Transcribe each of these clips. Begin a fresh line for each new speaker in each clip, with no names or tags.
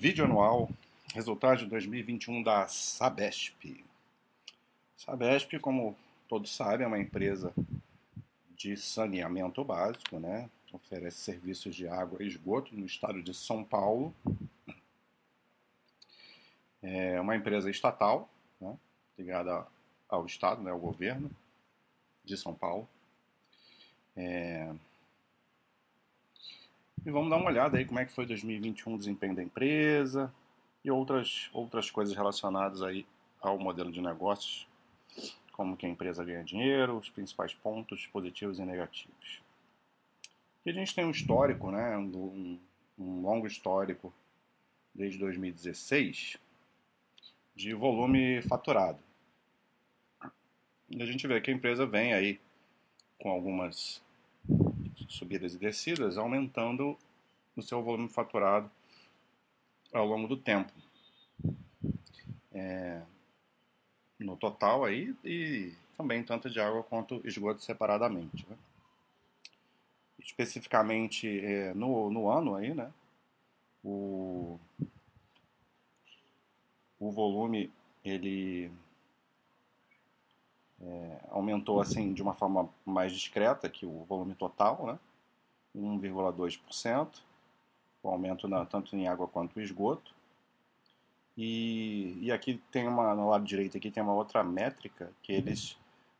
Vídeo anual, resultado de 2021 da Sabesp. Sabesp, como todos sabem, é uma empresa de saneamento básico, né? Oferece serviços de água e esgoto no estado de São Paulo. É uma empresa estatal, né? ligada ao estado, né? ao governo de São Paulo. É, e vamos dar uma olhada aí como é que foi 2021 o desempenho da empresa e outras, outras coisas relacionadas aí ao modelo de negócios, como que a empresa ganha dinheiro, os principais pontos positivos e negativos. E a gente tem um histórico, né, um, um longo histórico desde 2016 de volume faturado. E a gente vê que a empresa vem aí com algumas subidas e descidas, aumentando o seu volume faturado ao longo do tempo. É, no total aí e também tanto de água quanto esgoto separadamente. Né? Especificamente é, no, no ano aí, né? O, o volume ele é, aumentou assim de uma forma mais discreta que o volume total, né? 1,2%, o aumento na, tanto em água quanto em esgoto. E, e aqui tem uma, no lado direito aqui tem uma outra métrica que eles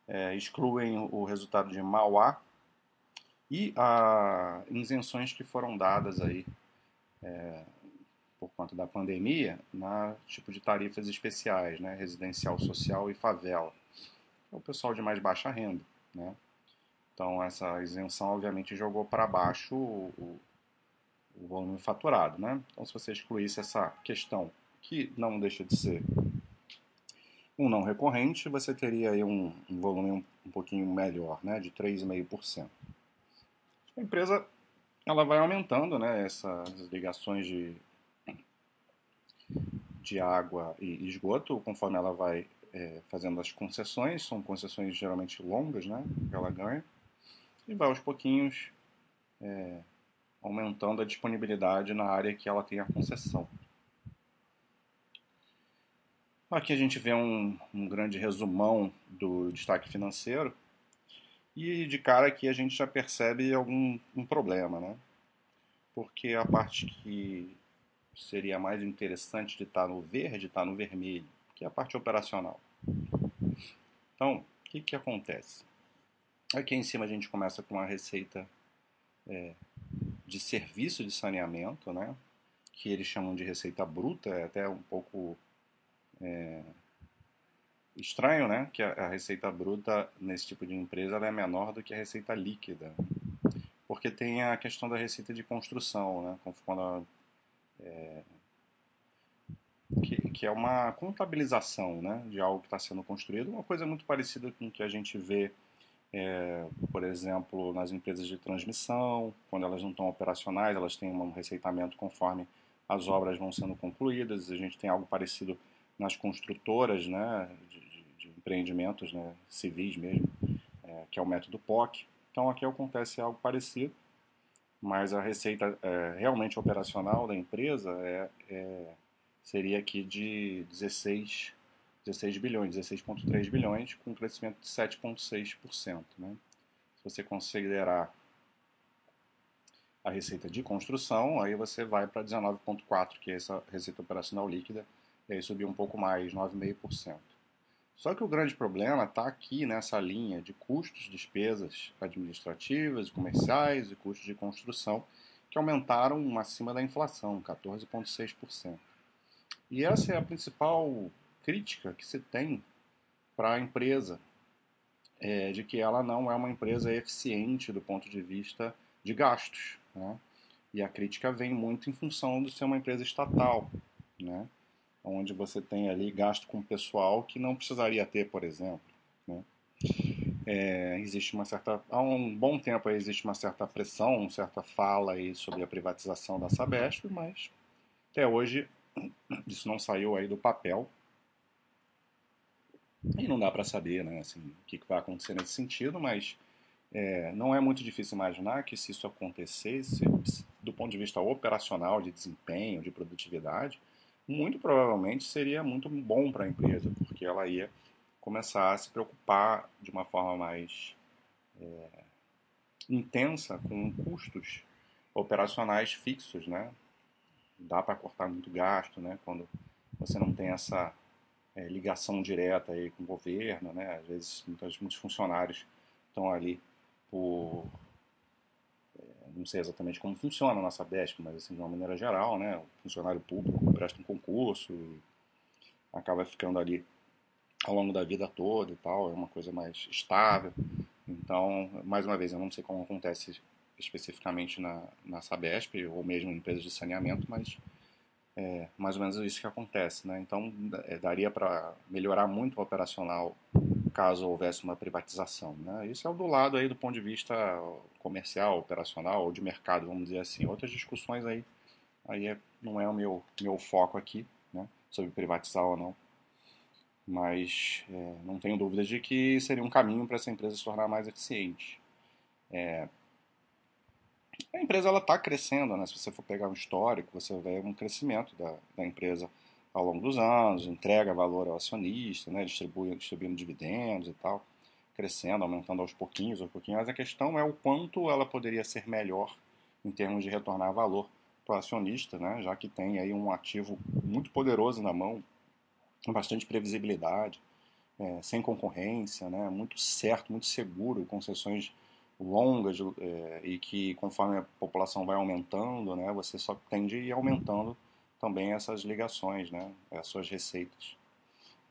é, excluem o resultado de Mauá e a isenções que foram dadas aí é, por conta da pandemia na tipo de tarifas especiais, né, residencial social e favela é o pessoal de mais baixa renda, né? Então essa isenção obviamente jogou para baixo o, o, volume faturado, né? Então se você excluísse essa questão que não deixa de ser um não recorrente, você teria aí um, um volume um, um, pouquinho melhor, né? De 3,5%. A empresa ela vai aumentando, né? Essas ligações de de água e esgoto conforme ela vai é, fazendo as concessões, são concessões geralmente longas, né, que ela ganha, e vai aos pouquinhos é, aumentando a disponibilidade na área que ela tem a concessão. Aqui a gente vê um, um grande resumão do destaque financeiro e de cara aqui a gente já percebe algum um problema, né? Porque a parte que seria mais interessante de estar no verde está no vermelho que é a parte operacional. Então, o que, que acontece? Aqui em cima a gente começa com a receita é, de serviço de saneamento, né? que eles chamam de receita bruta, é até um pouco é, estranho, né? Que a, a, receita bruta nesse tipo de empresa é menor do que a receita líquida, porque tem a questão da receita de construção, né? Quando é, que, que é uma contabilização né, de algo que está sendo construído, uma coisa muito parecida com o que a gente vê, é, por exemplo, nas empresas de transmissão, quando elas não estão operacionais, elas têm um receitamento conforme as obras vão sendo concluídas, a gente tem algo parecido nas construtoras né, de, de, de empreendimentos né, civis mesmo, é, que é o método POC. Então aqui acontece algo parecido, mas a receita é, realmente operacional da empresa é, é seria aqui de 16, 16 bilhões, 16,3 bilhões, com um crescimento de 7,6%. Né? Se você considerar a receita de construção, aí você vai para 19,4%, que é essa receita operacional líquida, e aí subiu um pouco mais, 9,5%. Só que o grande problema está aqui nessa linha de custos, despesas administrativas, comerciais e custos de construção, que aumentaram acima da inflação, 14,6%. E essa é a principal crítica que se tem para a empresa, é, de que ela não é uma empresa eficiente do ponto de vista de gastos. Né? E a crítica vem muito em função de ser uma empresa estatal, né? onde você tem ali gasto com pessoal que não precisaria ter, por exemplo. Né? É, existe uma certa há um bom tempo existe uma certa pressão, uma certa fala aí sobre a privatização da Sabesp, mas até hoje isso não saiu aí do papel. E não dá para saber né, assim, o que vai acontecer nesse sentido, mas é, não é muito difícil imaginar que se isso acontecesse, do ponto de vista operacional, de desempenho, de produtividade, muito provavelmente seria muito bom para a empresa, porque ela ia começar a se preocupar de uma forma mais é, intensa com custos operacionais fixos, né? Dá para cortar muito gasto, né? Quando você não tem essa é, ligação direta aí com o governo, né? Às vezes muitos, muitos funcionários estão ali por é, não sei exatamente como funciona a nossa BESP, mas assim, de uma maneira geral, né, o funcionário público presta um concurso e acaba ficando ali ao longo da vida toda e tal, é uma coisa mais estável. Então, mais uma vez, eu não sei como acontece especificamente na, na Sabesp ou mesmo em empresas de saneamento, mas é mais ou menos isso que acontece. Né? Então, é, daria para melhorar muito o operacional caso houvesse uma privatização. Né? Isso é o do lado aí do ponto de vista comercial, operacional ou de mercado, vamos dizer assim. Outras discussões aí, aí é, não é o meu, meu foco aqui, né? sobre privatizar ou não. Mas é, não tenho dúvidas de que seria um caminho para essa empresa se tornar mais eficiente. É, a empresa ela está crescendo, né? Se você for pegar um histórico, você vê um crescimento da, da empresa ao longo dos anos, entrega valor ao acionista, né? Distribui, distribuindo dividendos e tal, crescendo, aumentando aos pouquinhos, aos pouquinhos. Mas a questão é o quanto ela poderia ser melhor em termos de retornar valor para o acionista, né? Já que tem aí um ativo muito poderoso na mão, com bastante previsibilidade, é, sem concorrência, né? Muito certo, muito seguro, concessões longas é, e que conforme a população vai aumentando, né, você só tende a ir aumentando também essas ligações, né, as suas receitas.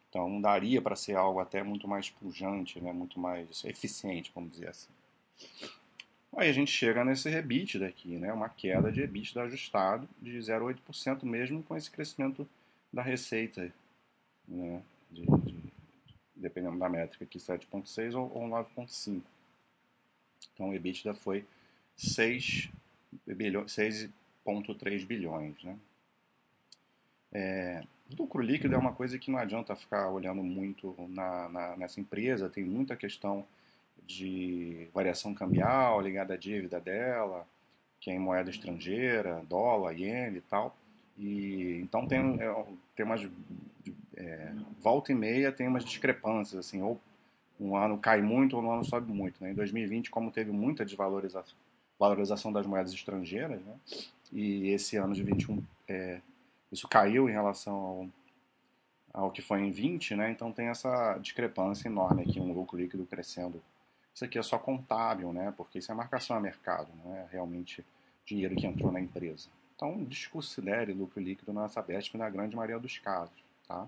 Então daria para ser algo até muito mais pujante, né, muito mais eficiente, vamos dizer assim. Aí a gente chega nesse rebite daqui, né, uma queda de EBITDA ajustado de 0,8% mesmo com esse crescimento da receita, né, de, de, dependendo da métrica aqui, 7,6 ou, ou 9,5. Então o EBITDA foi 6,3 bilhões, bilhões. Né? É, lucro líquido é uma coisa que não adianta ficar olhando muito na, na, nessa empresa, tem muita questão de variação cambial ligada à dívida dela, que é em moeda estrangeira, dólar, iene e tal. E, então tem, é, tem umas. É, volta e meia tem umas discrepâncias, assim, ou um ano cai muito ou um ano sobe muito. Né? Em 2020, como teve muita desvalorização valorização das moedas estrangeiras, né? e esse ano de 21 é, isso caiu em relação ao, ao que foi em 20, né? então tem essa discrepância enorme aqui, um lucro líquido crescendo. Isso aqui é só contábil, né? porque isso é marcação a mercado, não é realmente dinheiro que entrou na empresa. Então, desconsidere lucro líquido na Sabesp na grande maioria dos casos. Tá?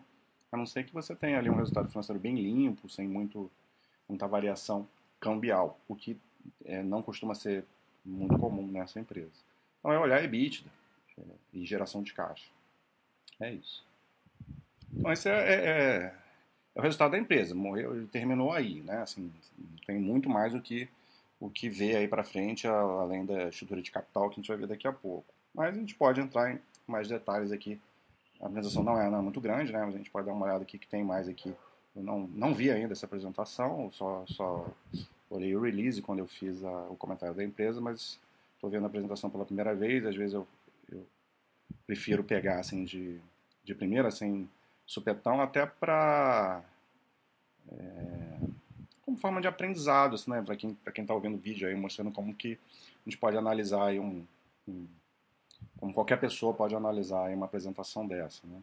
A não ser que você tenha ali um resultado financeiro bem limpo, sem muito muita variação cambial, o que é, não costuma ser muito comum nessa empresa. Então é olhar EBITDA é, e geração de caixa. É isso. Então esse é, é, é, é o resultado da empresa. Morreu, terminou aí, né? Assim, tem muito mais o que o que vê aí para frente, além da estrutura de capital que a gente vai ver daqui a pouco. Mas a gente pode entrar em mais detalhes aqui. A apresentação não é, não é muito grande, né? Mas a gente pode dar uma olhada aqui que tem mais aqui eu não, não vi ainda essa apresentação, só, só olhei o release quando eu fiz a, o comentário da empresa, mas estou vendo a apresentação pela primeira vez, às vezes eu, eu prefiro pegar assim de, de primeira, sem supetão, até para é, como forma de aprendizado, assim, né, para quem para quem está ouvindo o vídeo aí, mostrando como que a gente pode analisar um, um como qualquer pessoa pode analisar uma apresentação dessa, né?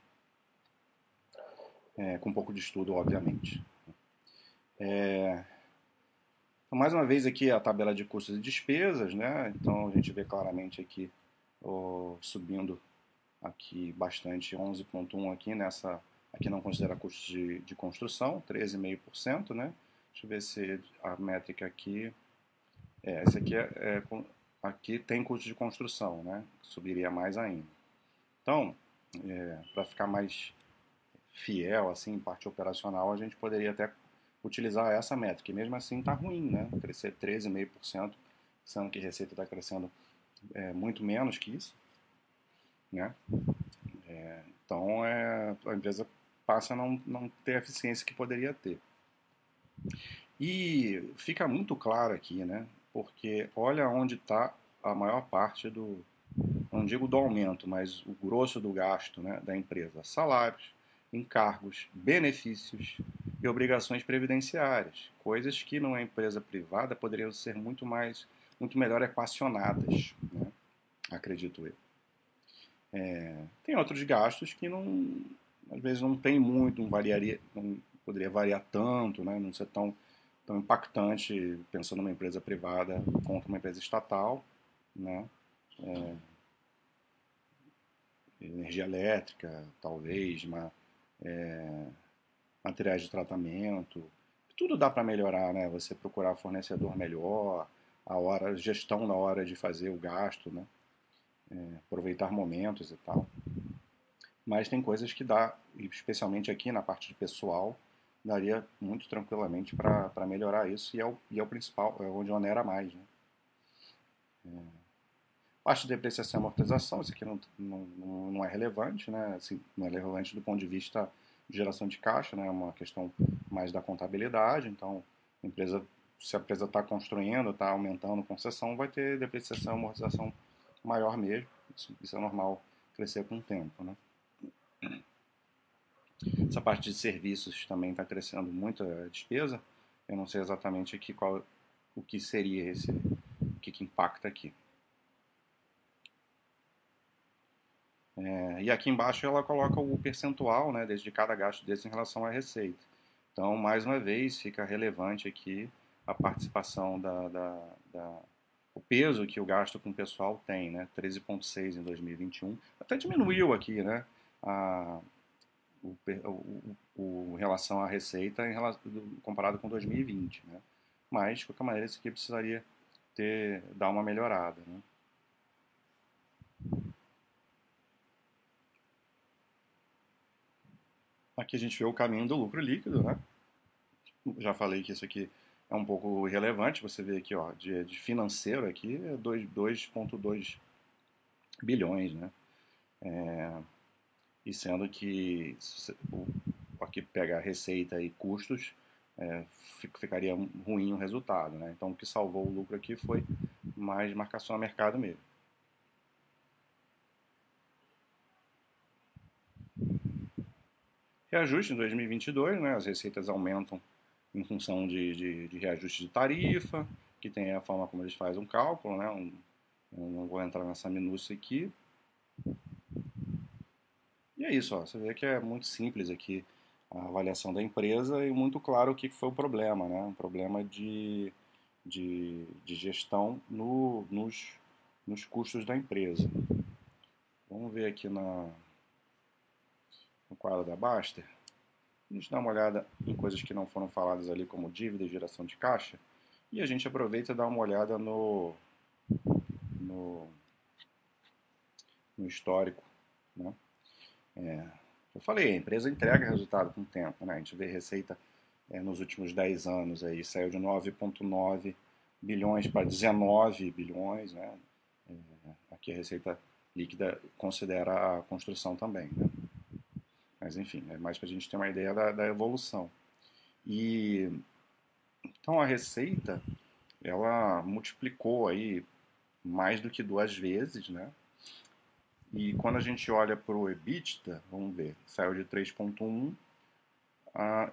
É, com um pouco de estudo, obviamente. É, então, mais uma vez aqui a tabela de custos e despesas, né? Então a gente vê claramente aqui subindo aqui bastante 11.1 aqui nessa aqui não considera custos de, de construção 13,5% né deixa eu ver se a métrica aqui é, esse aqui é, é aqui tem custo de construção né subiria mais ainda então é, para ficar mais fiel, assim, parte operacional, a gente poderia até utilizar essa métrica. E mesmo assim está ruim, né? Crescer 13,5%, sendo que a receita está crescendo é, muito menos que isso, né? É, então é, a empresa passa a não, não ter a eficiência que poderia ter. E fica muito claro aqui, né? Porque olha onde está a maior parte do, não digo do aumento, mas o grosso do gasto né, da empresa, salários, encargos, benefícios e obrigações previdenciárias, coisas que numa empresa privada poderiam ser muito mais, muito melhor equacionadas, né? acredito eu. É, tem outros gastos que não, às vezes não tem muito, não variaria, não poderia variar tanto, né? não ser tão, tão impactante pensando numa empresa privada contra uma empresa estatal, né? É, energia elétrica, talvez, uma, é, materiais de tratamento, tudo dá para melhorar, né? Você procurar fornecedor melhor, a hora, gestão na hora de fazer o gasto, né? É, aproveitar momentos e tal. Mas tem coisas que dá, especialmente aqui na parte de pessoal, daria muito tranquilamente para melhorar isso e é, o, e é o principal, é onde onera mais, né? É, parte de depreciação e amortização, isso aqui não, não, não é relevante, né? Assim, não é relevante do ponto de vista geração de caixa, né? É uma questão mais da contabilidade. Então, a empresa, se a empresa está construindo, está aumentando concessão, vai ter depreciação e amortização maior mesmo. Isso, isso, é normal crescer com o tempo, né? Essa parte de serviços também está crescendo muito a despesa. Eu não sei exatamente aqui qual, o que seria esse, o que, que impacta aqui. É, e aqui embaixo ela coloca o percentual né, desde cada gasto desse em relação à receita. Então, mais uma vez, fica relevante aqui a participação da, da, da o peso que o gasto com o pessoal tem, né? 13,6 em 2021. Até diminuiu aqui, né? A, o, o, o, relação à receita em relação, comparado com 2020, né? Mas, de qualquer maneira, isso aqui precisaria ter, dar uma melhorada, né? Aqui a gente vê o caminho do lucro líquido, né? Já falei que isso aqui é um pouco irrelevante. Você vê aqui, ó, de, de financeiro aqui é 2,2 bilhões, né? É, e sendo que se, o, aqui pega receita e custos, é, ficaria ruim o resultado, né? Então o que salvou o lucro aqui foi mais marcação a mercado mesmo. Reajuste em 2022, né, as receitas aumentam em função de, de, de, reajuste de tarifa, que tem a forma como eles fazem um cálculo, né, um, eu não vou entrar nessa minúcia aqui. E é isso, ó, você vê que é muito simples aqui a avaliação da empresa e muito claro o que foi o problema, né, um problema de, de, de gestão no, nos, nos custos da empresa. Vamos ver aqui na, quadro da Baster, a gente dá uma olhada em coisas que não foram faladas ali, como dívida e geração de caixa, e a gente aproveita e dá uma olhada no, no, no histórico. Né? É, eu falei, a empresa entrega resultado com o tempo. Né? A gente vê receita é, nos últimos 10 anos, aí, saiu de 9,9 bilhões para 19 bilhões. Né? É, aqui a receita líquida considera a construção também. Né? Mas enfim, é mais para a gente ter uma ideia da, da evolução. E então a receita ela multiplicou aí mais do que duas vezes, né? E quando a gente olha para o EBITDA, vamos ver, saiu de 3.1 uh,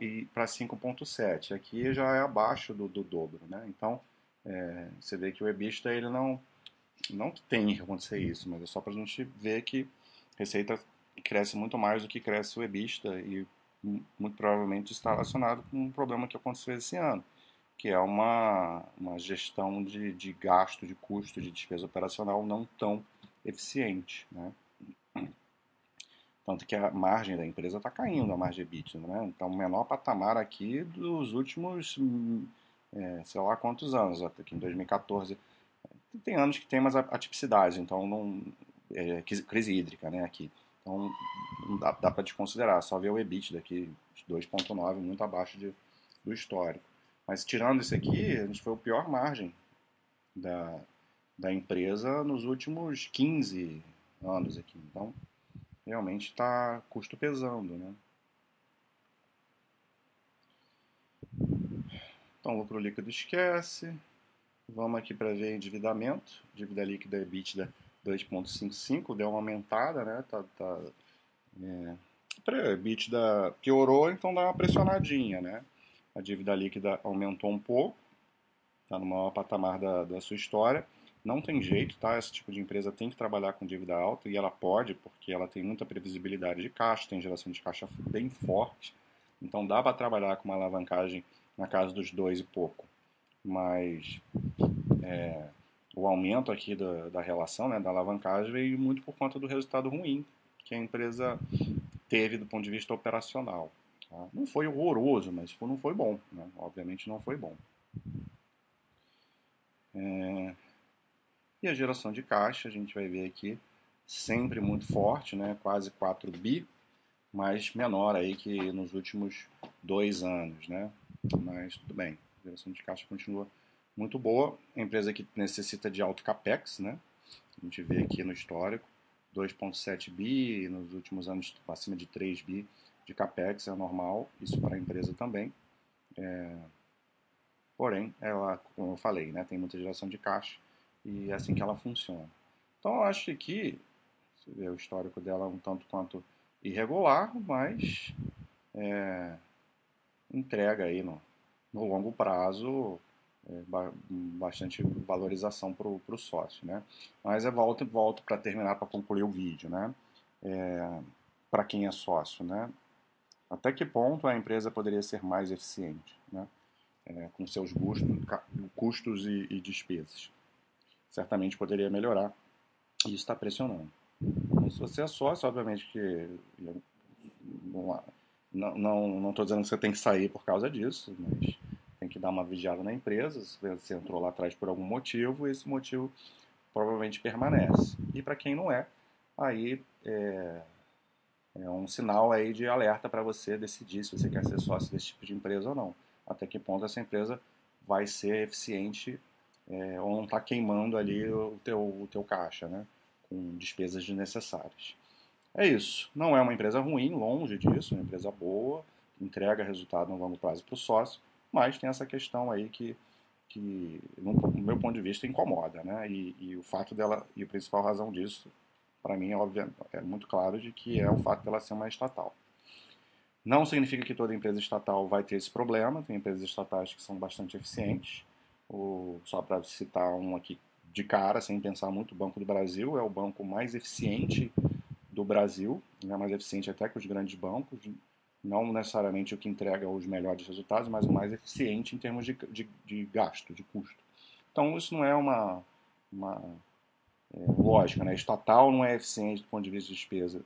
e para 5.7. Aqui já é abaixo do, do dobro, né? Então é, você vê que o EBITDA ele não não tem que acontecer isso, mas é só para a gente ver que receita cresce muito mais do que cresce o EBITDA e muito provavelmente está relacionado com um problema que aconteceu esse ano, que é uma, uma gestão de, de gasto, de custo, de despesa operacional não tão eficiente. Né? Tanto que a margem da empresa está caindo, a margem EBITDA. Né? Então, o menor patamar aqui dos últimos, é, sei lá quantos anos, até aqui em 2014. Tem anos que tem mais atipicidade, então não, é, crise hídrica né, aqui. Então, dá, dá para desconsiderar, só ver o EBIT daqui, 2.9, muito abaixo de, do histórico. Mas tirando isso aqui, a gente foi o pior margem da, da empresa nos últimos 15 anos aqui. Então, realmente está custo pesando, né? Então, lucro líquido esquece. Vamos aqui para ver endividamento. Dívida líquida EBITDA 2,55, deu uma aumentada, né? Tá, tá, é, piorou, então dá uma pressionadinha, né? A dívida líquida aumentou um pouco, está no maior patamar da, da sua história. Não tem jeito, tá? Esse tipo de empresa tem que trabalhar com dívida alta e ela pode, porque ela tem muita previsibilidade de caixa, tem geração de caixa bem forte. Então dá para trabalhar com uma alavancagem na casa dos dois e pouco. Mas é, o aumento aqui da, da relação, né, da alavancagem, veio muito por conta do resultado ruim que a empresa teve do ponto de vista operacional. Tá? Não foi horroroso, mas não foi bom. Né? Obviamente não foi bom. É... E a geração de caixa, a gente vai ver aqui, sempre muito forte, né? quase 4 bi, mas menor aí que nos últimos dois anos. Né? Mas tudo bem, a geração de caixa continua muito boa. Empresa que necessita de alto capex, né? a gente vê aqui no histórico, 2,7 bi, nos últimos anos acima de 3 bi de capex, é normal, isso para a empresa também. É... Porém, ela, como eu falei, né, tem muita geração de caixa e é assim que ela funciona. Então, eu acho que você vê o histórico dela um tanto quanto irregular, mas é, entrega aí no, no longo prazo bastante valorização para o sócio, né? Mas é volto volto para terminar para concluir o vídeo, né? É, para quem é sócio, né? Até que ponto a empresa poderia ser mais eficiente, né? É, com seus custos, custos e, e, despesas. Certamente poderia melhorar. E isso está pressionando. Então, se você é sócio, obviamente que não não não estou dizendo que você tem que sair por causa disso, mas que dar uma vigiada na empresa, se você entrou lá atrás por algum motivo, esse motivo provavelmente permanece. E para quem não é, aí é, é um sinal aí de alerta para você decidir se você quer ser sócio desse tipo de empresa ou não. Até que ponto essa empresa vai ser eficiente é, ou não está queimando ali o teu, o teu caixa, né? Com despesas desnecessárias. É isso. Não é uma empresa ruim, longe disso, é uma empresa boa, entrega resultado no longo prazo para o sócio, mas tem essa questão aí que, que no meu ponto de vista, incomoda, né? E, e o fato dela, e a principal razão disso, para mim, é, óbvio, é muito claro de que é o fato dela ser uma estatal. Não significa que toda empresa estatal vai ter esse problema, tem empresas estatais que são bastante eficientes. O, só para citar um aqui de cara, sem pensar muito, o Banco do Brasil é o banco mais eficiente do Brasil, é mais eficiente até que os grandes bancos, não necessariamente o que entrega os melhores resultados, mas o mais eficiente em termos de, de, de gasto, de custo. Então, isso não é uma, uma é, lógica, né? Estatal não é eficiente do ponto de vista de despesa,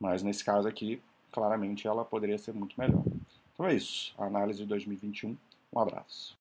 mas nesse caso aqui, claramente ela poderia ser muito melhor. Então é isso, a análise de 2021. Um abraço.